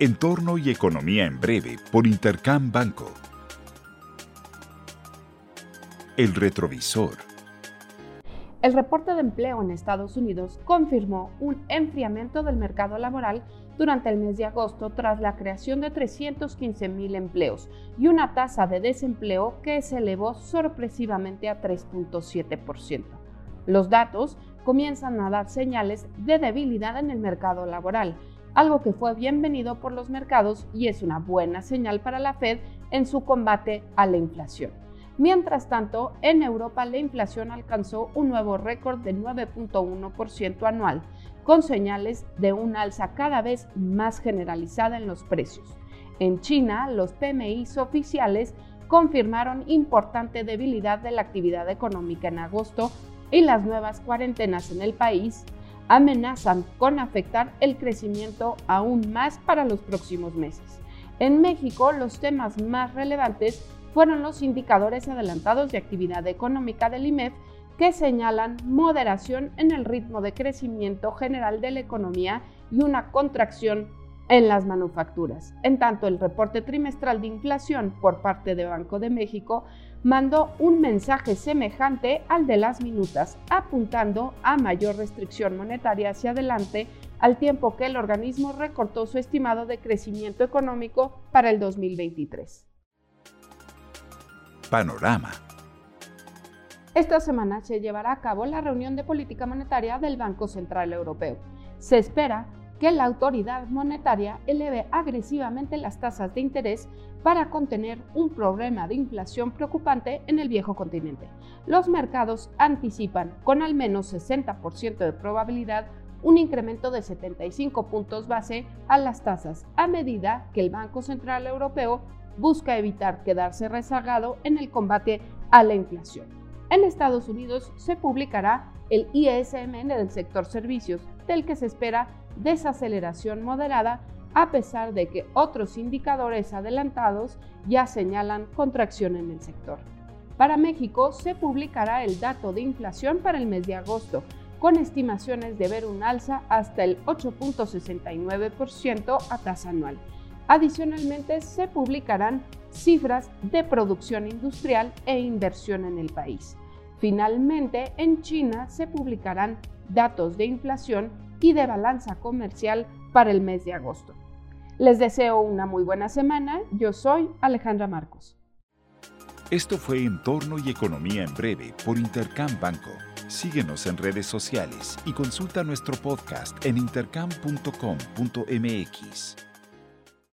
Entorno y Economía en Breve por Intercam Banco. El retrovisor. El reporte de empleo en Estados Unidos confirmó un enfriamiento del mercado laboral durante el mes de agosto tras la creación de 315 mil empleos y una tasa de desempleo que se elevó sorpresivamente a 3.7%. Los datos comienzan a dar señales de debilidad en el mercado laboral, algo que fue bienvenido por los mercados y es una buena señal para la Fed en su combate a la inflación. Mientras tanto, en Europa la inflación alcanzó un nuevo récord de 9.1% anual, con señales de un alza cada vez más generalizada en los precios. En China, los PMIs oficiales confirmaron importante debilidad de la actividad económica en agosto y las nuevas cuarentenas en el país amenazan con afectar el crecimiento aún más para los próximos meses. En México, los temas más relevantes fueron los indicadores adelantados de actividad económica del IMEF que señalan moderación en el ritmo de crecimiento general de la economía y una contracción en las manufacturas. En tanto, el reporte trimestral de inflación por parte de Banco de México mandó un mensaje semejante al de las minutas, apuntando a mayor restricción monetaria hacia adelante, al tiempo que el organismo recortó su estimado de crecimiento económico para el 2023. Panorama. Esta semana se llevará a cabo la reunión de política monetaria del Banco Central Europeo. Se espera que la autoridad monetaria eleve agresivamente las tasas de interés para contener un problema de inflación preocupante en el viejo continente. Los mercados anticipan con al menos 60% de probabilidad un incremento de 75 puntos base a las tasas a medida que el Banco Central Europeo busca evitar quedarse rezagado en el combate a la inflación. En Estados Unidos se publicará el ISMN del sector servicios, del que se espera desaceleración moderada a pesar de que otros indicadores adelantados ya señalan contracción en el sector. Para México se publicará el dato de inflación para el mes de agosto, con estimaciones de ver un alza hasta el 8.69% a tasa anual. Adicionalmente, se publicarán cifras de producción industrial e inversión en el país. Finalmente, en China se publicarán datos de inflación y de balanza comercial para el mes de agosto. Les deseo una muy buena semana. Yo soy Alejandra Marcos. Esto fue Entorno y Economía en Breve por Intercam Banco. Síguenos en redes sociales y consulta nuestro podcast en intercam.com.mx.